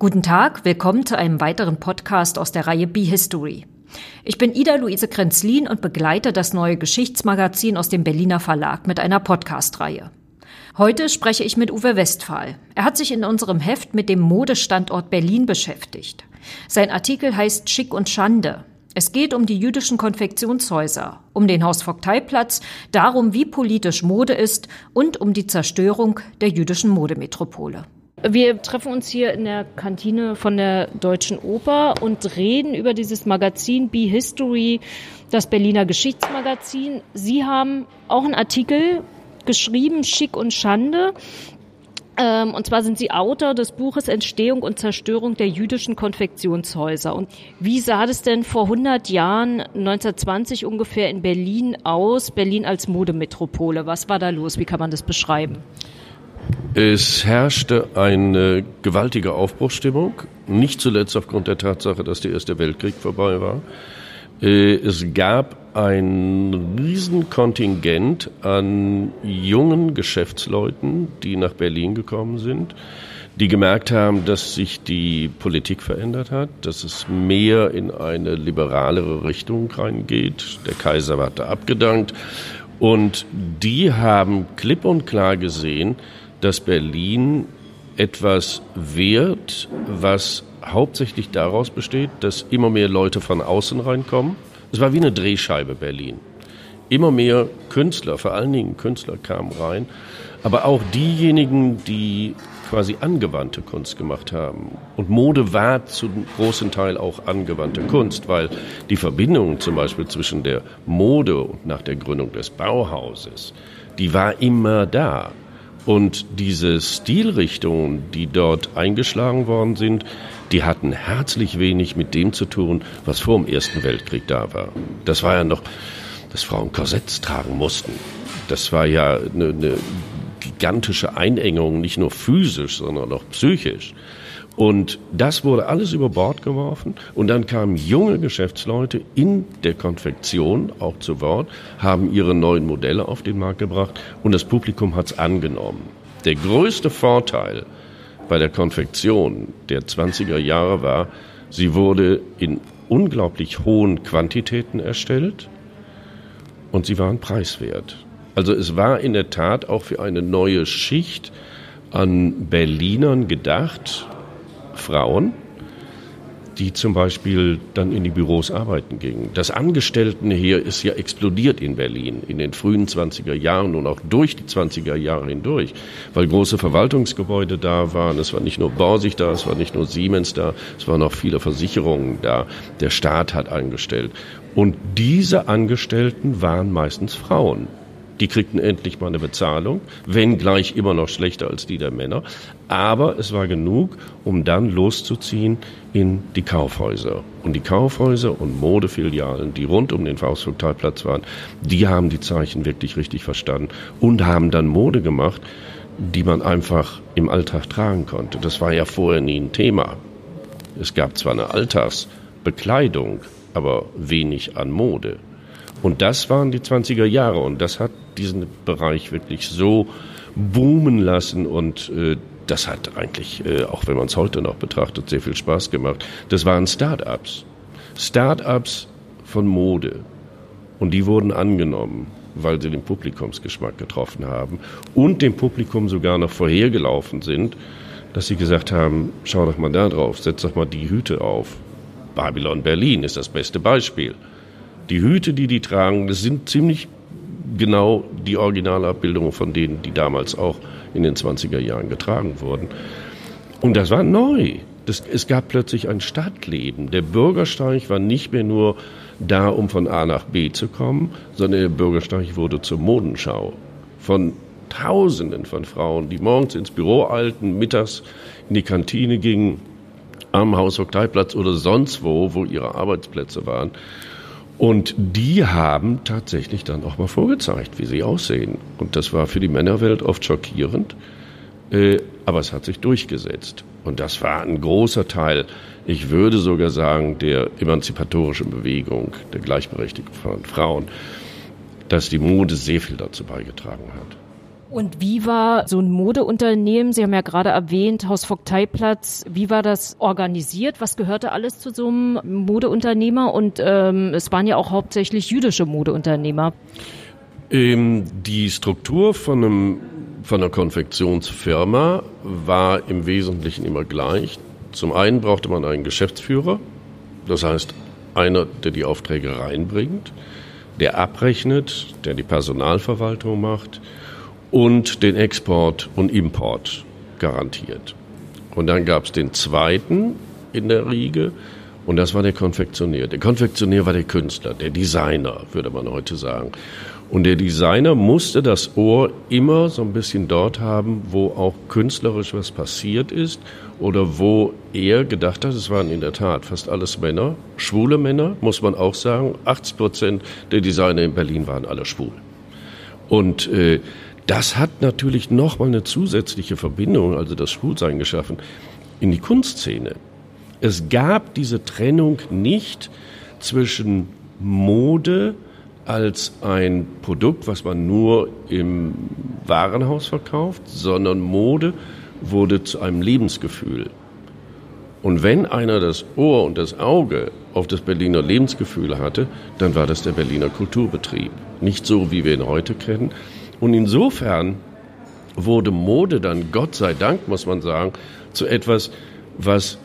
Guten Tag, willkommen zu einem weiteren Podcast aus der Reihe Be History. Ich bin Ida-Luise Krenzlin und begleite das neue Geschichtsmagazin aus dem Berliner Verlag mit einer Podcast-Reihe. Heute spreche ich mit Uwe Westphal. Er hat sich in unserem Heft mit dem Modestandort Berlin beschäftigt. Sein Artikel heißt Schick und Schande. Es geht um die jüdischen Konfektionshäuser, um den Hausvogteiplatz, darum, wie politisch Mode ist und um die Zerstörung der jüdischen Modemetropole. Wir treffen uns hier in der Kantine von der Deutschen Oper und reden über dieses Magazin Be History, das Berliner Geschichtsmagazin. Sie haben auch einen Artikel geschrieben, Schick und Schande. Ähm, und zwar sind Sie Autor des Buches Entstehung und Zerstörung der jüdischen Konfektionshäuser. Und wie sah das denn vor 100 Jahren, 1920 ungefähr, in Berlin aus? Berlin als Modemetropole. Was war da los? Wie kann man das beschreiben? Es herrschte eine gewaltige Aufbruchsstimmung, nicht zuletzt aufgrund der Tatsache, dass der Erste Weltkrieg vorbei war. Äh, es gab ein Riesenkontingent an jungen Geschäftsleuten, die nach Berlin gekommen sind, die gemerkt haben, dass sich die Politik verändert hat, dass es mehr in eine liberalere Richtung reingeht. Der Kaiser war da abgedankt. Und die haben klipp und klar gesehen, dass Berlin etwas wird, was hauptsächlich daraus besteht, dass immer mehr Leute von außen reinkommen. Es war wie eine Drehscheibe Berlin. Immer mehr Künstler, vor allen Dingen Künstler kamen rein, aber auch diejenigen, die quasi angewandte Kunst gemacht haben. Und Mode war zum großen Teil auch angewandte Kunst, weil die Verbindung zum Beispiel zwischen der Mode und nach der Gründung des Bauhauses, die war immer da. Und diese Stilrichtungen, die dort eingeschlagen worden sind, die hatten herzlich wenig mit dem zu tun, was vor dem Ersten Weltkrieg da war. Das war ja noch, dass Frauen Korsetts tragen mussten. Das war ja eine, eine gigantische Einengung, nicht nur physisch, sondern auch psychisch. Und das wurde alles über Bord geworfen. Und dann kamen junge Geschäftsleute in der Konfektion auch zu Wort, haben ihre neuen Modelle auf den Markt gebracht und das Publikum hat es angenommen. Der größte Vorteil bei der Konfektion der 20er Jahre war, sie wurde in unglaublich hohen Quantitäten erstellt und sie waren preiswert. Also es war in der Tat auch für eine neue Schicht an Berlinern gedacht, Frauen, die zum Beispiel dann in die Büros arbeiten gingen. Das Angestelltenheer ist ja explodiert in Berlin in den frühen 20er Jahren und auch durch die 20er Jahre hindurch, weil große Verwaltungsgebäude da waren. Es war nicht nur Borsig da, es war nicht nur Siemens da, es waren auch viele Versicherungen da. Der Staat hat eingestellt. Und diese Angestellten waren meistens Frauen. Die kriegten endlich mal eine Bezahlung, wenn gleich immer noch schlechter als die der Männer. Aber es war genug, um dann loszuziehen in die Kaufhäuser. Und die Kaufhäuser und Modefilialen, die rund um den Faustvogteiplatz waren, die haben die Zeichen wirklich richtig verstanden und haben dann Mode gemacht, die man einfach im Alltag tragen konnte. Das war ja vorher nie ein Thema. Es gab zwar eine Alltagsbekleidung, aber wenig an Mode. Und das waren die 20er Jahre und das hat diesen Bereich wirklich so boomen lassen und äh, das hat eigentlich, äh, auch wenn man es heute noch betrachtet, sehr viel Spaß gemacht. Das waren Start-ups. Start-ups von Mode. Und die wurden angenommen, weil sie den Publikumsgeschmack getroffen haben und dem Publikum sogar noch vorhergelaufen sind, dass sie gesagt haben, schau doch mal da drauf, setz doch mal die Hüte auf. Babylon Berlin ist das beste Beispiel. Die Hüte, die die tragen, das sind ziemlich genau die Originalabbildungen von denen, die damals auch in den 20er Jahren getragen wurden. Und das war neu. Das, es gab plötzlich ein Stadtleben. Der Bürgersteig war nicht mehr nur da, um von A nach B zu kommen, sondern der Bürgersteig wurde zur Modenschau. Von Tausenden von Frauen, die morgens ins Büro eilten, mittags in die Kantine gingen, am Hausvogteiplatz oder sonst wo, wo ihre Arbeitsplätze waren und die haben tatsächlich dann auch mal vorgezeigt, wie sie aussehen. Und das war für die Männerwelt oft schockierend, äh, aber es hat sich durchgesetzt. Und das war ein großer Teil, ich würde sogar sagen, der emanzipatorischen Bewegung, der Gleichberechtigung von Frauen, dass die Mode sehr viel dazu beigetragen hat. Und wie war so ein Modeunternehmen, Sie haben ja gerade erwähnt, Hausvogteiplatz, wie war das organisiert? Was gehörte alles zu so einem Modeunternehmer? Und ähm, es waren ja auch hauptsächlich jüdische Modeunternehmer. Ähm, die Struktur von, einem, von einer Konfektionsfirma war im Wesentlichen immer gleich. Zum einen brauchte man einen Geschäftsführer, das heißt einer, der die Aufträge reinbringt, der abrechnet, der die Personalverwaltung macht und den Export und Import garantiert. Und dann gab es den zweiten in der Riege und das war der Konfektionär. Der Konfektionär war der Künstler, der Designer, würde man heute sagen. Und der Designer musste das Ohr immer so ein bisschen dort haben, wo auch künstlerisch was passiert ist oder wo er gedacht hat, es waren in der Tat fast alles Männer, schwule Männer, muss man auch sagen. 80 Prozent der Designer in Berlin waren alle schwul. Und äh, das hat natürlich nochmal eine zusätzliche Verbindung, also das Schwulsein geschaffen, in die Kunstszene. Es gab diese Trennung nicht zwischen Mode als ein Produkt, was man nur im Warenhaus verkauft, sondern Mode wurde zu einem Lebensgefühl. Und wenn einer das Ohr und das Auge auf das Berliner Lebensgefühl hatte, dann war das der Berliner Kulturbetrieb. Nicht so, wie wir ihn heute kennen, und insofern wurde Mode dann, Gott sei Dank, muss man sagen, zu etwas, was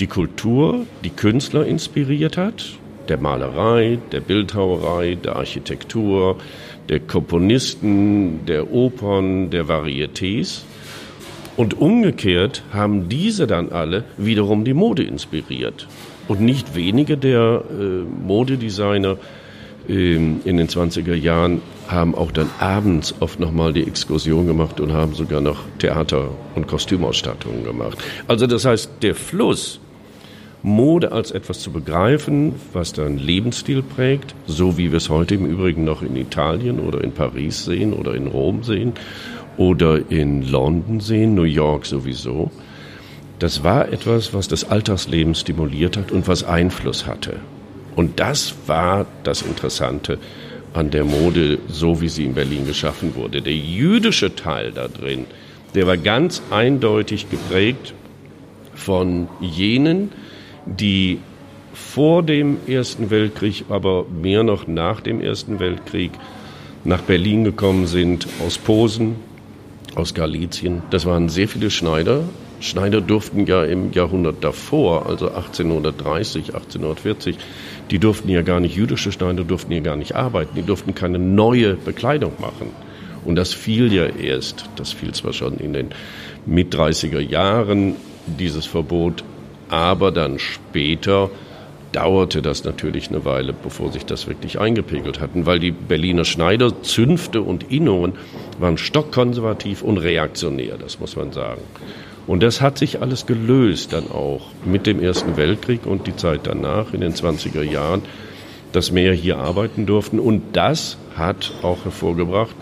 die Kultur, die Künstler inspiriert hat, der Malerei, der Bildhauerei, der Architektur, der Komponisten, der Opern, der Varietés. Und umgekehrt haben diese dann alle wiederum die Mode inspiriert. Und nicht wenige der äh, Modedesigner ähm, in den 20er Jahren haben auch dann abends oft nochmal die Exkursion gemacht und haben sogar noch Theater- und Kostümausstattungen gemacht. Also das heißt, der Fluss, Mode als etwas zu begreifen, was dann Lebensstil prägt, so wie wir es heute im Übrigen noch in Italien oder in Paris sehen oder in Rom sehen oder in London sehen, New York sowieso. Das war etwas, was das Alltagsleben stimuliert hat und was Einfluss hatte. Und das war das Interessante an der Mode, so wie sie in Berlin geschaffen wurde. Der jüdische Teil da drin, der war ganz eindeutig geprägt von jenen, die vor dem Ersten Weltkrieg, aber mehr noch nach dem Ersten Weltkrieg nach Berlin gekommen sind, aus Posen, aus Galizien. Das waren sehr viele Schneider. Schneider durften ja im Jahrhundert davor, also 1830, 1840, die durften ja gar nicht, jüdische Schneider durften ja gar nicht arbeiten, die durften keine neue Bekleidung machen. Und das fiel ja erst, das fiel zwar schon in den mit 30er Jahren, dieses Verbot, aber dann später dauerte das natürlich eine Weile, bevor sich das wirklich eingepegelt hatten, weil die Berliner Schneider, Zünfte und Innungen waren stockkonservativ und reaktionär, das muss man sagen. Und das hat sich alles gelöst dann auch mit dem Ersten Weltkrieg und die Zeit danach in den 20er Jahren, dass mehr hier arbeiten durften. Und das hat auch hervorgebracht,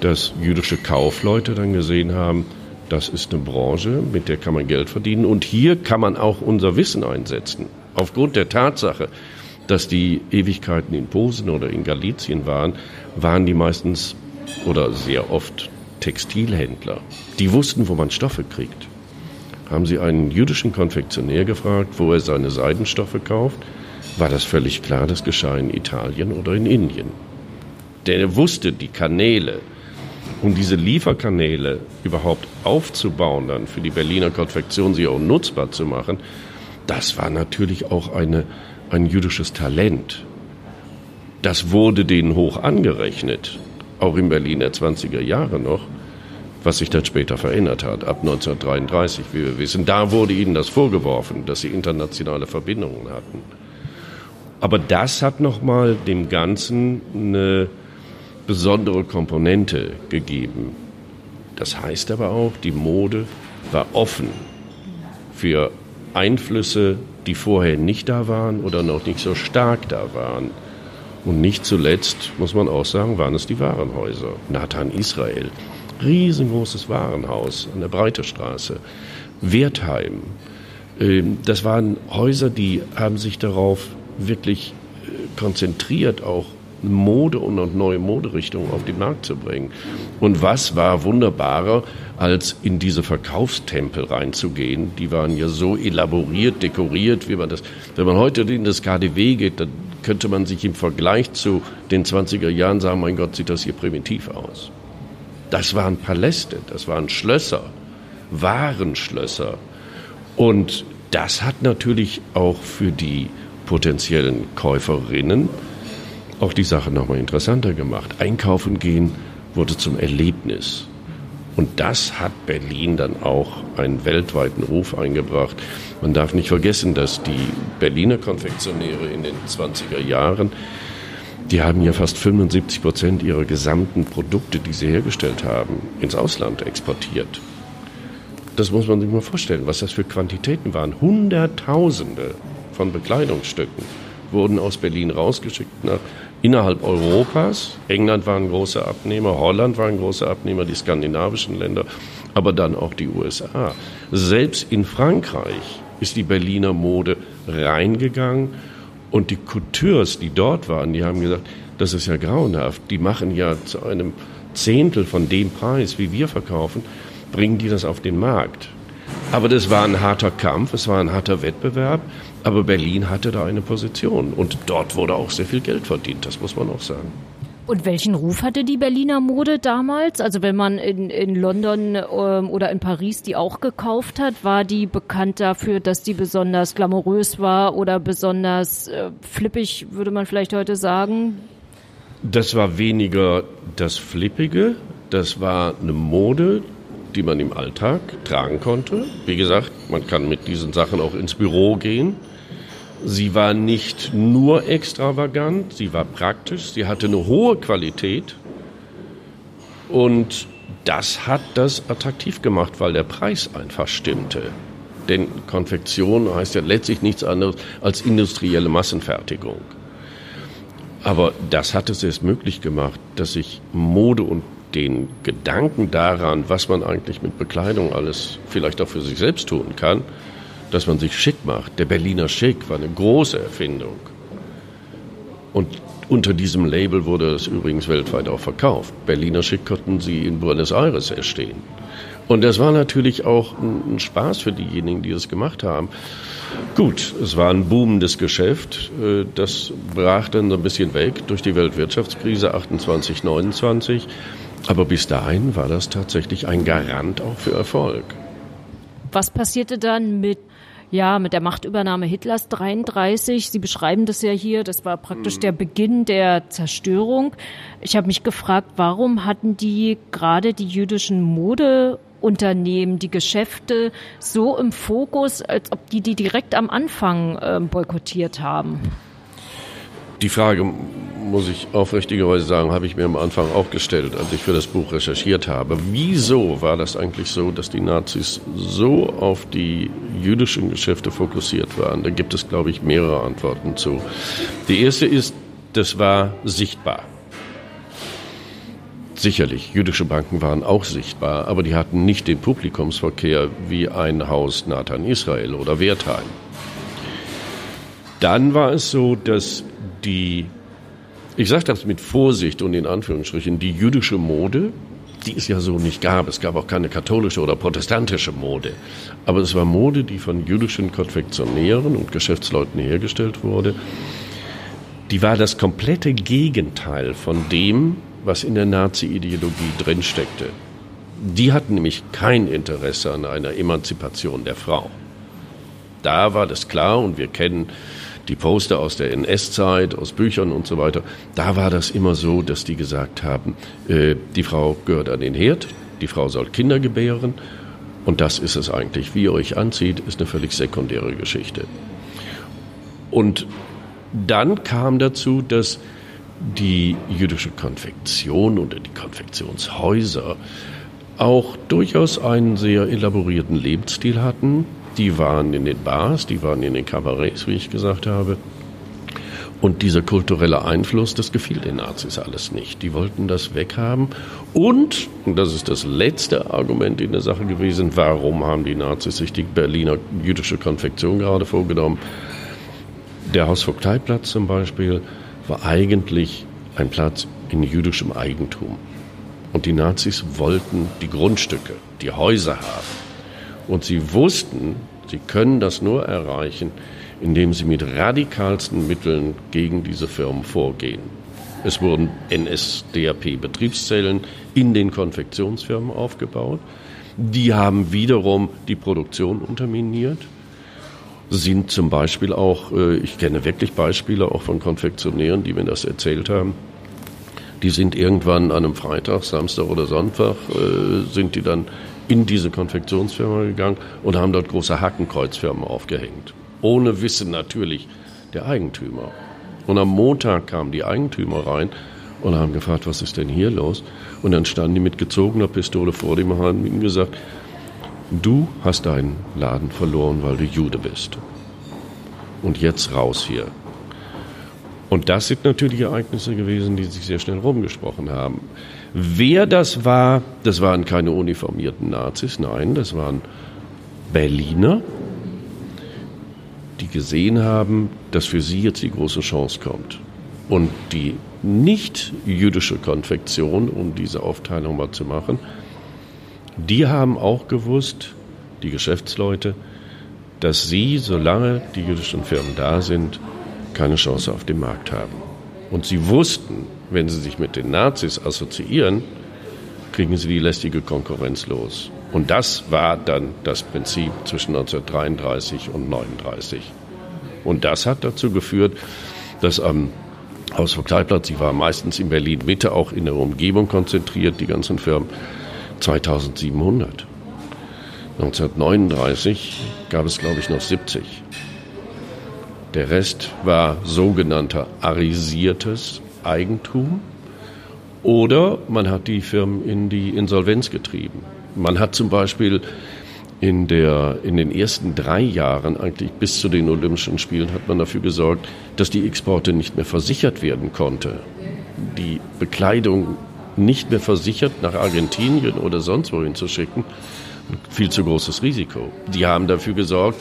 dass jüdische Kaufleute dann gesehen haben, das ist eine Branche, mit der kann man Geld verdienen. Und hier kann man auch unser Wissen einsetzen. Aufgrund der Tatsache, dass die Ewigkeiten in Posen oder in Galizien waren, waren die meistens oder sehr oft Textilhändler. Die wussten, wo man Stoffe kriegt haben sie einen jüdischen Konfektionär gefragt, wo er seine Seidenstoffe kauft, war das völlig klar, das geschah in Italien oder in Indien. Denn er wusste die Kanäle, um diese Lieferkanäle überhaupt aufzubauen, dann für die Berliner Konfektion sie auch nutzbar zu machen, das war natürlich auch eine, ein jüdisches Talent. Das wurde denen hoch angerechnet, auch in Berlin der 20er Jahre noch was sich dann später verändert hat, ab 1933, wie wir wissen. Da wurde ihnen das vorgeworfen, dass sie internationale Verbindungen hatten. Aber das hat nochmal dem Ganzen eine besondere Komponente gegeben. Das heißt aber auch, die Mode war offen für Einflüsse, die vorher nicht da waren oder noch nicht so stark da waren. Und nicht zuletzt, muss man auch sagen, waren es die Warenhäuser. Nathan Israel, riesengroßes Warenhaus an der Breitestraße, Wertheim. Ähm, das waren Häuser, die haben sich darauf wirklich äh, konzentriert, auch Mode und neue Moderichtungen auf den Markt zu bringen. Und was war wunderbarer, als in diese Verkaufstempel reinzugehen? Die waren ja so elaboriert, dekoriert, wie man das, wenn man heute in das KDW geht, dann könnte man sich im Vergleich zu den 20er Jahren sagen, mein Gott, sieht das hier primitiv aus. Das waren Paläste, das waren Schlösser, Warenschlösser. Und das hat natürlich auch für die potenziellen Käuferinnen auch die Sache nochmal interessanter gemacht. Einkaufen gehen wurde zum Erlebnis. Und das hat Berlin dann auch einen weltweiten Ruf eingebracht. Man darf nicht vergessen, dass die Berliner Konfektionäre in den 20er Jahren, die haben ja fast 75 Prozent ihrer gesamten Produkte, die sie hergestellt haben, ins Ausland exportiert. Das muss man sich mal vorstellen, was das für Quantitäten waren. Hunderttausende von Bekleidungsstücken wurden aus Berlin rausgeschickt nach innerhalb Europas. England war ein großer Abnehmer, Holland war ein großer Abnehmer, die skandinavischen Länder, aber dann auch die USA. Selbst in Frankreich ist die Berliner Mode reingegangen und die Coutures, die dort waren, die haben gesagt, das ist ja grauenhaft. Die machen ja zu einem Zehntel von dem Preis, wie wir verkaufen, bringen die das auf den Markt. Aber das war ein harter Kampf, es war ein harter Wettbewerb. Aber Berlin hatte da eine Position und dort wurde auch sehr viel Geld verdient, das muss man auch sagen. Und welchen Ruf hatte die Berliner Mode damals? Also wenn man in, in London ähm, oder in Paris die auch gekauft hat, war die bekannt dafür, dass die besonders glamourös war oder besonders äh, flippig, würde man vielleicht heute sagen? Das war weniger das Flippige, das war eine Mode, die man im Alltag tragen konnte. Wie gesagt, man kann mit diesen Sachen auch ins Büro gehen. Sie war nicht nur extravagant, sie war praktisch, sie hatte eine hohe Qualität und das hat das attraktiv gemacht, weil der Preis einfach stimmte. Denn Konfektion heißt ja letztlich nichts anderes als industrielle Massenfertigung. Aber das hat es erst möglich gemacht, dass sich Mode und den Gedanken daran, was man eigentlich mit Bekleidung alles vielleicht auch für sich selbst tun kann, dass man sich schick macht. Der Berliner Schick war eine große Erfindung. Und unter diesem Label wurde es übrigens weltweit auch verkauft. Berliner Schick konnten sie in Buenos Aires erstehen. Und das war natürlich auch ein Spaß für diejenigen, die es gemacht haben. Gut, es war ein boomendes Geschäft. Äh, das brach dann so ein bisschen weg durch die Weltwirtschaftskrise 28, 29. Aber bis dahin war das tatsächlich ein Garant auch für Erfolg. Was passierte dann mit ja, mit der Machtübernahme Hitlers 33. Sie beschreiben das ja hier. Das war praktisch der Beginn der Zerstörung. Ich habe mich gefragt, warum hatten die gerade die jüdischen Modeunternehmen, die Geschäfte so im Fokus, als ob die die direkt am Anfang äh, boykottiert haben? Die Frage, muss ich aufrichtigerweise sagen, habe ich mir am Anfang auch gestellt, als ich für das Buch recherchiert habe. Wieso war das eigentlich so, dass die Nazis so auf die jüdischen Geschäfte fokussiert waren? Da gibt es, glaube ich, mehrere Antworten zu. Die erste ist, das war sichtbar. Sicherlich, jüdische Banken waren auch sichtbar, aber die hatten nicht den Publikumsverkehr wie ein Haus Nathan Israel oder Wertheim. Dann war es so, dass die, ich sage das mit Vorsicht und in Anführungsstrichen, die jüdische Mode, die es ja so nicht gab. Es gab auch keine katholische oder protestantische Mode. Aber es war Mode, die von jüdischen Konfektionären und Geschäftsleuten hergestellt wurde. Die war das komplette Gegenteil von dem, was in der Nazi-Ideologie drinsteckte. Die hatten nämlich kein Interesse an einer Emanzipation der Frau. Da war das klar und wir kennen die Poster aus der NS-Zeit, aus Büchern und so weiter, da war das immer so, dass die gesagt haben, äh, die Frau gehört an den Herd, die Frau soll Kinder gebären und das ist es eigentlich. Wie ihr euch anzieht, ist eine völlig sekundäre Geschichte. Und dann kam dazu, dass die jüdische Konfektion oder die Konfektionshäuser auch durchaus einen sehr elaborierten Lebensstil hatten, die waren in den Bars, die waren in den Kabarets, wie ich gesagt habe. Und dieser kulturelle Einfluss, das gefiel den Nazis alles nicht. Die wollten das weghaben. Und, und das ist das letzte Argument in der Sache gewesen, warum haben die Nazis sich die Berliner jüdische Konfektion gerade vorgenommen? Der Hausvogteiplatz zum Beispiel war eigentlich ein Platz in jüdischem Eigentum. Und die Nazis wollten die Grundstücke, die Häuser haben. Und sie wussten, sie können das nur erreichen, indem sie mit radikalsten Mitteln gegen diese Firmen vorgehen. Es wurden NSDAP-Betriebszellen in den Konfektionsfirmen aufgebaut. Die haben wiederum die Produktion unterminiert. Sind zum Beispiel auch, äh, ich kenne wirklich Beispiele auch von Konfektionären, die mir das erzählt haben, die sind irgendwann an einem Freitag, Samstag oder Sonntag, äh, sind die dann in diese Konfektionsfirma gegangen und haben dort große Hakenkreuzfirmen aufgehängt. Ohne Wissen natürlich der Eigentümer. Und am Montag kamen die Eigentümer rein und haben gefragt, was ist denn hier los? Und dann standen die mit gezogener Pistole vor dem und haben ihm gesagt, du hast deinen Laden verloren, weil du Jude bist. Und jetzt raus hier. Und das sind natürlich Ereignisse gewesen, die sich sehr schnell rumgesprochen haben. Wer das war, das waren keine uniformierten Nazis, nein, das waren Berliner, die gesehen haben, dass für sie jetzt die große Chance kommt. Und die nicht jüdische Konfektion, um diese Aufteilung mal zu machen, die haben auch gewusst, die Geschäftsleute, dass sie, solange die jüdischen Firmen da sind, keine Chance auf dem Markt haben. Und sie wussten, wenn sie sich mit den Nazis assoziieren, kriegen sie die lästige Konkurrenz los. Und das war dann das Prinzip zwischen 1933 und 1939. Und das hat dazu geführt, dass am Hausvogteiplatz, ich war meistens in Berlin Mitte, auch in der Umgebung konzentriert, die ganzen Firmen, 2700. 1939 gab es, glaube ich, noch 70. Der Rest war sogenannter arisiertes Eigentum oder man hat die Firmen in die Insolvenz getrieben. Man hat zum Beispiel in, der, in den ersten drei Jahren, eigentlich bis zu den Olympischen Spielen, hat man dafür gesorgt, dass die Exporte nicht mehr versichert werden konnte. Die Bekleidung nicht mehr versichert nach Argentinien oder sonst wohin zu schicken, viel zu großes Risiko. Die haben dafür gesorgt,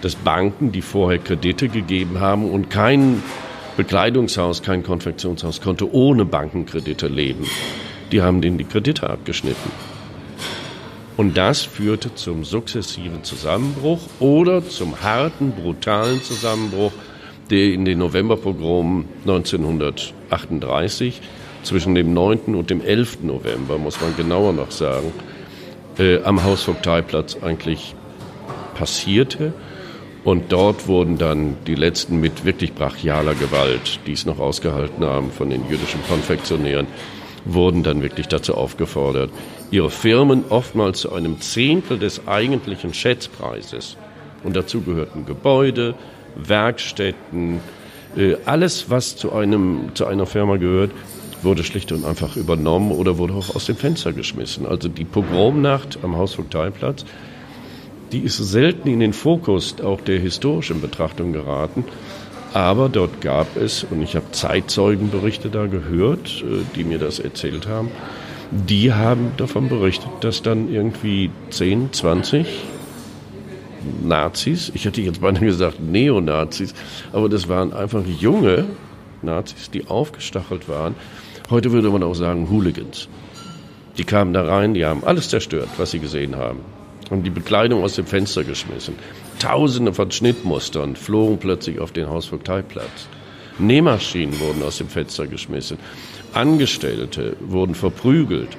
dass Banken, die vorher Kredite gegeben haben und kein Bekleidungshaus, kein Konfektionshaus konnte ohne Bankenkredite leben, die haben denen die Kredite abgeschnitten. Und das führte zum sukzessiven Zusammenbruch oder zum harten, brutalen Zusammenbruch, der in den Novemberpogromen 1938 zwischen dem 9. und dem 11. November, muss man genauer noch sagen, äh, am Hausvogteiplatz eigentlich passierte. Und dort wurden dann die letzten mit wirklich brachialer Gewalt, die es noch ausgehalten haben von den jüdischen Konfektionären, wurden dann wirklich dazu aufgefordert, ihre Firmen oftmals zu einem Zehntel des eigentlichen Schätzpreises, und dazu gehörten Gebäude, Werkstätten, äh, alles, was zu, einem, zu einer Firma gehört, wurde schlicht und einfach übernommen oder wurde auch aus dem Fenster geschmissen. Also die Pogromnacht am Hausvogteiplatz die ist selten in den Fokus auch der historischen Betrachtung geraten. Aber dort gab es, und ich habe Zeitzeugenberichte da gehört, äh, die mir das erzählt haben, die haben davon berichtet, dass dann irgendwie 10, 20 Nazis, ich hätte jetzt beinahe gesagt Neonazis, aber das waren einfach junge Nazis, die aufgestachelt waren. Heute würde man auch sagen Hooligans. Die kamen da rein, die haben alles zerstört, was sie gesehen haben haben die Bekleidung aus dem Fenster geschmissen. Tausende von Schnittmustern flogen plötzlich auf den Hausvogteiplatz. Nähmaschinen wurden aus dem Fenster geschmissen. Angestellte wurden verprügelt.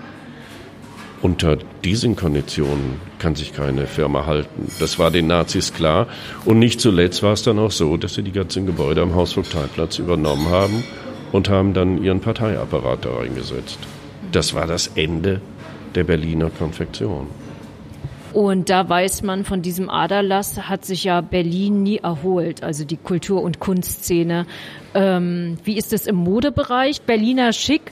Unter diesen Konditionen kann sich keine Firma halten. Das war den Nazis klar. Und nicht zuletzt war es dann auch so, dass sie die ganzen Gebäude am Hausvogteiplatz übernommen haben und haben dann ihren Parteiapparat da reingesetzt. Das war das Ende der Berliner Konfektion. Und da weiß man, von diesem Aderlass hat sich ja Berlin nie erholt, also die Kultur- und Kunstszene. Ähm, wie ist es im Modebereich? Berliner Schick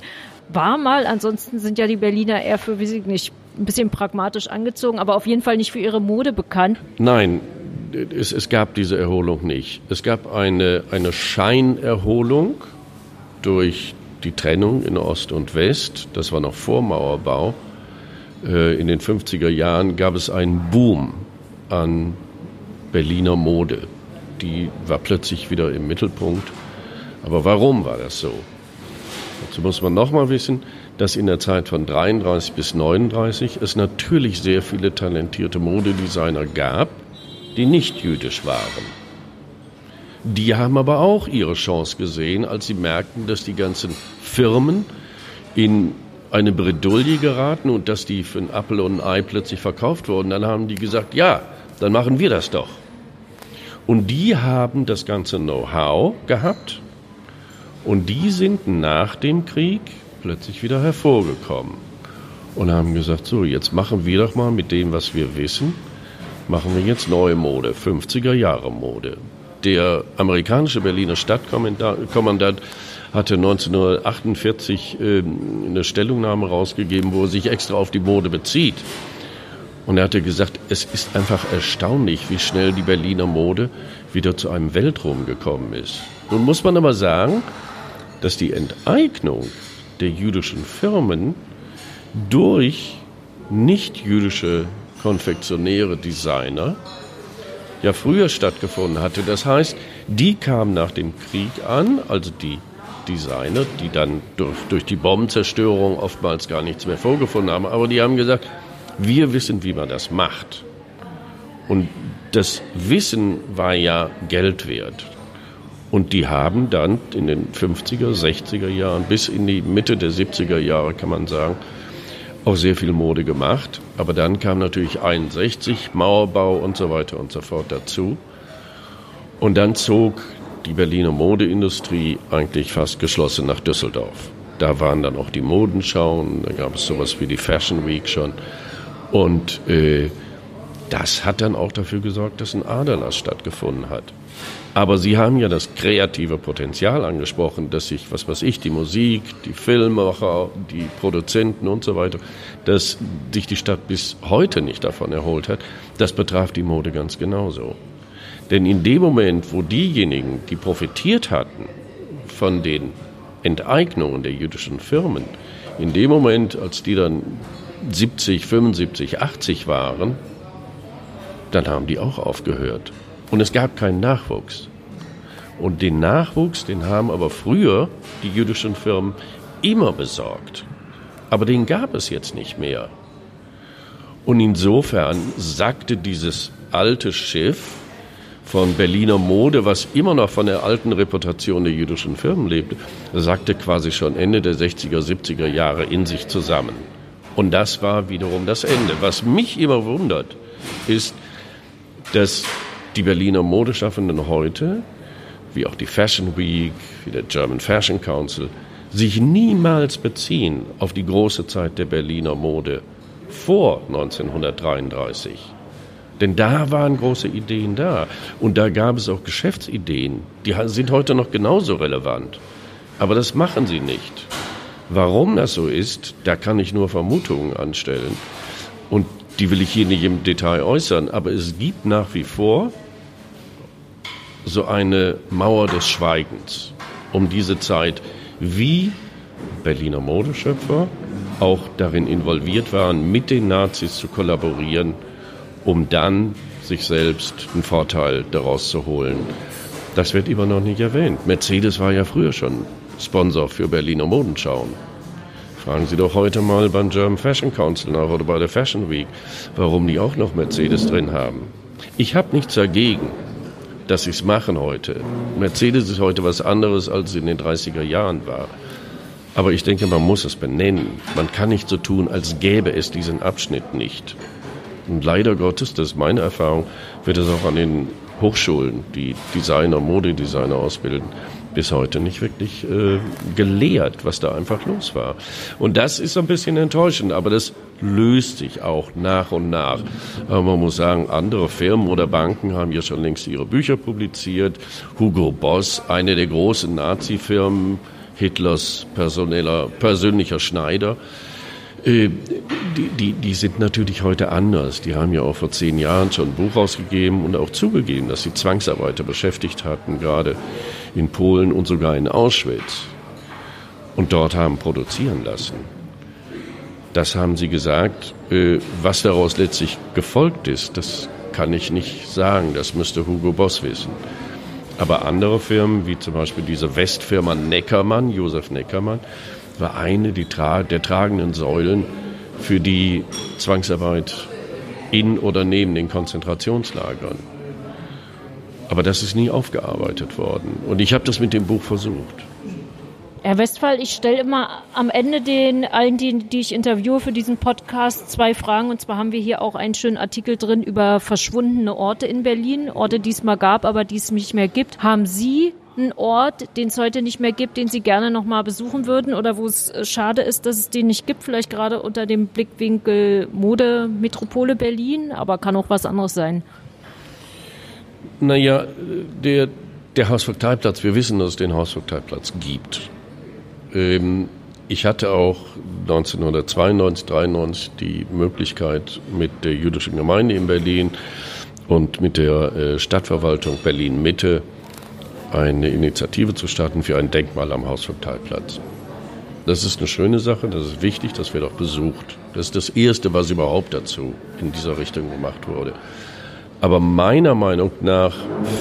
war mal, ansonsten sind ja die Berliner eher für, wie ich nicht, ein bisschen pragmatisch angezogen, aber auf jeden Fall nicht für ihre Mode bekannt. Nein, es, es gab diese Erholung nicht. Es gab eine, eine Scheinerholung durch die Trennung in Ost und West. Das war noch vor Mauerbau. Äh, in den 50er Jahren gab es einen Boom an Berliner Mode. Die war plötzlich wieder im Mittelpunkt. Aber warum war das so? Dazu muss man nochmal wissen, dass in der Zeit von 33 bis 39 es natürlich sehr viele talentierte Modedesigner gab, die nicht jüdisch waren. Die haben aber auch ihre Chance gesehen, als sie merkten, dass die ganzen Firmen in eine Bredouille geraten und dass die für ein Apfel und ein Ei plötzlich verkauft wurden. Dann haben die gesagt, ja, dann machen wir das doch. Und die haben das ganze Know-how gehabt und die sind nach dem Krieg plötzlich wieder hervorgekommen und haben gesagt, so, jetzt machen wir doch mal mit dem, was wir wissen, machen wir jetzt neue Mode, 50er Jahre Mode. Der amerikanische Berliner Stadtkommandant hatte 1948 äh, eine Stellungnahme rausgegeben, wo er sich extra auf die Mode bezieht. Und er hatte gesagt, es ist einfach erstaunlich, wie schnell die Berliner Mode wieder zu einem Weltruhm gekommen ist. Nun muss man aber sagen, dass die Enteignung der jüdischen Firmen durch nicht-jüdische Konfektionäre, Designer ja früher stattgefunden hatte. Das heißt, die kamen nach dem Krieg an, also die Designer, die dann durch, durch die Bombenzerstörung oftmals gar nichts mehr vorgefunden haben, aber die haben gesagt, wir wissen, wie man das macht. Und das Wissen war ja Geld wert. Und die haben dann in den 50er, 60er Jahren bis in die Mitte der 70er Jahre, kann man sagen, auch sehr viel Mode gemacht. Aber dann kam natürlich 61, Mauerbau und so weiter und so fort dazu. Und dann zog die Berliner Modeindustrie eigentlich fast geschlossen nach Düsseldorf. Da waren dann auch die Modenschauen, da gab es sowas wie die Fashion Week schon. Und äh, das hat dann auch dafür gesorgt, dass ein Aderlass stattgefunden hat. Aber Sie haben ja das kreative Potenzial angesprochen, dass sich, was weiß ich, die Musik, die Filmemacher, die Produzenten und so weiter, dass sich die Stadt bis heute nicht davon erholt hat. Das betraf die Mode ganz genauso. Denn in dem Moment, wo diejenigen, die profitiert hatten von den Enteignungen der jüdischen Firmen, in dem Moment, als die dann 70, 75, 80 waren, dann haben die auch aufgehört. Und es gab keinen Nachwuchs. Und den Nachwuchs, den haben aber früher die jüdischen Firmen immer besorgt. Aber den gab es jetzt nicht mehr. Und insofern sagte dieses alte Schiff von Berliner Mode, was immer noch von der alten Reputation der jüdischen Firmen lebte, sagte quasi schon Ende der 60er, 70er Jahre in sich zusammen. Und das war wiederum das Ende. Was mich immer wundert, ist, dass die Berliner Modeschaffenden heute, wie auch die Fashion Week, wie der German Fashion Council, sich niemals beziehen auf die große Zeit der Berliner Mode vor 1933. Denn da waren große Ideen da. Und da gab es auch Geschäftsideen. Die sind heute noch genauso relevant. Aber das machen sie nicht. Warum das so ist, da kann ich nur Vermutungen anstellen. Und die will ich hier nicht im Detail äußern, aber es gibt nach wie vor so eine Mauer des Schweigens um diese Zeit, wie Berliner Modeschöpfer auch darin involviert waren, mit den Nazis zu kollaborieren, um dann sich selbst einen Vorteil daraus zu holen. Das wird immer noch nicht erwähnt. Mercedes war ja früher schon Sponsor für Berliner Modenschauen. Fragen Sie doch heute mal beim German Fashion Council nach oder bei der Fashion Week, warum die auch noch Mercedes drin haben. Ich habe nichts dagegen, dass sie es machen heute. Mercedes ist heute was anderes, als es in den 30er Jahren war. Aber ich denke, man muss es benennen. Man kann nicht so tun, als gäbe es diesen Abschnitt nicht. Und leider Gottes, das ist meine Erfahrung, wird es auch an den Hochschulen, die Designer, Modedesigner ausbilden, bis heute nicht wirklich äh, gelehrt, was da einfach los war. Und das ist ein bisschen enttäuschend, aber das löst sich auch nach und nach. Aber man muss sagen, andere Firmen oder Banken haben ja schon längst ihre Bücher publiziert. Hugo Boss, eine der großen Nazi-Firmen, Hitlers persönlicher Schneider, äh, die, die, die sind natürlich heute anders. Die haben ja auch vor zehn Jahren schon ein Buch rausgegeben und auch zugegeben, dass sie Zwangsarbeiter beschäftigt hatten, gerade in Polen und sogar in Auschwitz. Und dort haben produzieren lassen. Das haben sie gesagt. Äh, was daraus letztlich gefolgt ist, das kann ich nicht sagen. Das müsste Hugo Boss wissen. Aber andere Firmen, wie zum Beispiel diese Westfirma Neckermann, Josef Neckermann, war eine tra der tragenden Säulen für die Zwangsarbeit in oder neben den Konzentrationslagern. Aber das ist nie aufgearbeitet worden. Und ich habe das mit dem Buch versucht. Herr Westphal, ich stelle immer am Ende den allen, die, die ich interviewe für diesen Podcast, zwei Fragen. Und zwar haben wir hier auch einen schönen Artikel drin über verschwundene Orte in Berlin, Orte, die es mal gab, aber die es nicht mehr gibt. Haben Sie einen Ort, den es heute nicht mehr gibt, den Sie gerne noch mal besuchen würden oder wo es äh, schade ist, dass es den nicht gibt? Vielleicht gerade unter dem Blickwinkel Mode Metropole Berlin, aber kann auch was anderes sein. Naja, der, der Hausvogteiplatz, wir wissen, dass es den Hausvogteiplatz gibt. Ähm, ich hatte auch 1992, 93 die Möglichkeit mit der jüdischen Gemeinde in Berlin und mit der äh, Stadtverwaltung Berlin Mitte eine Initiative zu starten für ein Denkmal am Hausvogteiplatz. Das ist eine schöne Sache, das ist wichtig, das wird auch besucht. Das ist das Erste, was überhaupt dazu in dieser Richtung gemacht wurde. Aber meiner Meinung nach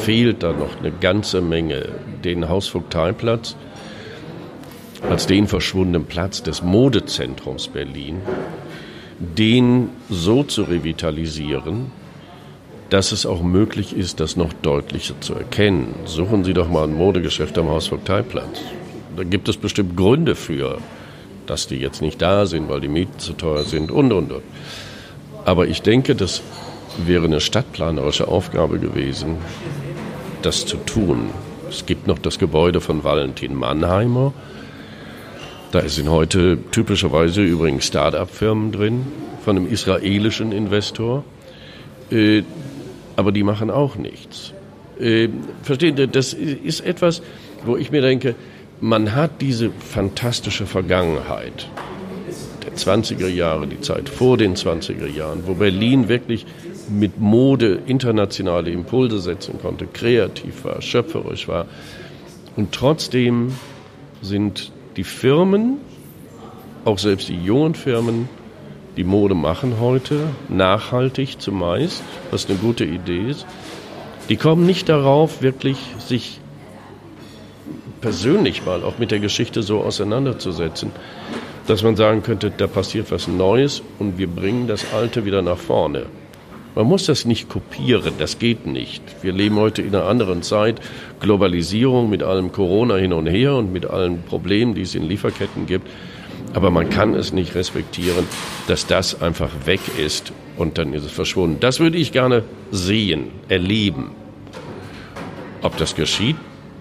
fehlt da noch eine ganze Menge. Den Hausvogteiplatz als den verschwundenen Platz des Modezentrums Berlin, den so zu revitalisieren, dass es auch möglich ist, das noch deutlicher zu erkennen. Suchen Sie doch mal ein Modegeschäft am Hausvogteiplatz. Da gibt es bestimmt Gründe für, dass die jetzt nicht da sind, weil die Mieten zu teuer sind und, und, und. Aber ich denke, das wäre eine stadtplanerische Aufgabe gewesen, das zu tun. Es gibt noch das Gebäude von Valentin Mannheimer, da sind heute typischerweise übrigens Start-up-Firmen drin von einem israelischen Investor. Aber die machen auch nichts. Äh, versteht ihr, das ist etwas, wo ich mir denke, man hat diese fantastische Vergangenheit der 20er Jahre, die Zeit vor den 20er Jahren, wo Berlin wirklich mit Mode internationale Impulse setzen konnte, kreativ war, schöpferisch war. Und trotzdem sind die Firmen, auch selbst die jungen Firmen, die Mode machen heute, nachhaltig zumeist, was eine gute Idee ist, die kommen nicht darauf, wirklich sich persönlich mal auch mit der Geschichte so auseinanderzusetzen, dass man sagen könnte, da passiert was Neues und wir bringen das Alte wieder nach vorne. Man muss das nicht kopieren, das geht nicht. Wir leben heute in einer anderen Zeit. Globalisierung mit allem Corona hin und her und mit allen Problemen, die es in Lieferketten gibt. Aber man kann es nicht respektieren, dass das einfach weg ist und dann ist es verschwunden. Das würde ich gerne sehen, erleben. Ob das geschieht,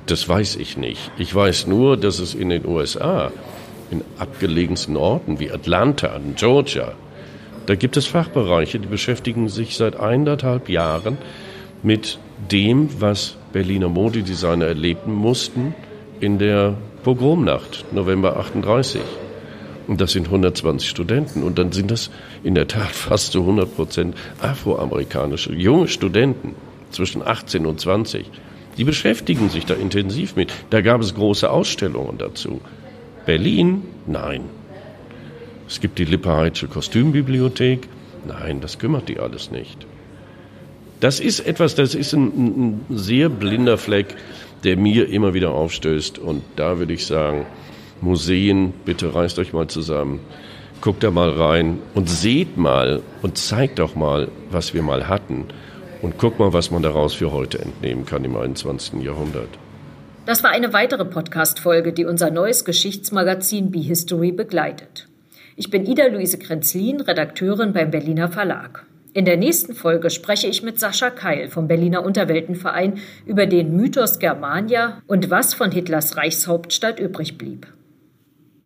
das weiß ich nicht. Ich weiß nur, dass es in den USA, in abgelegensten Orten wie Atlanta, Georgia, da gibt es Fachbereiche, die beschäftigen sich seit eineinhalb Jahren mit dem, was Berliner Modedesigner erleben mussten in der Pogromnacht, November 38. Und das sind 120 Studenten. Und dann sind das in der Tat fast zu 100 Prozent afroamerikanische junge Studenten zwischen 18 und 20. Die beschäftigen sich da intensiv mit. Da gab es große Ausstellungen dazu. Berlin? Nein. Es gibt die Lippe-Heitsche Kostümbibliothek. Nein, das kümmert die alles nicht. Das ist etwas, das ist ein, ein sehr blinder Fleck, der mir immer wieder aufstößt. Und da würde ich sagen, Museen, bitte reißt euch mal zusammen, guckt da mal rein und seht mal und zeigt doch mal, was wir mal hatten. Und guckt mal, was man daraus für heute entnehmen kann im 21. Jahrhundert. Das war eine weitere Podcast-Folge, die unser neues Geschichtsmagazin Be History begleitet. Ich bin Ida-Luise Krenzlin, Redakteurin beim Berliner Verlag. In der nächsten Folge spreche ich mit Sascha Keil vom Berliner Unterweltenverein über den Mythos Germania und was von Hitlers Reichshauptstadt übrig blieb.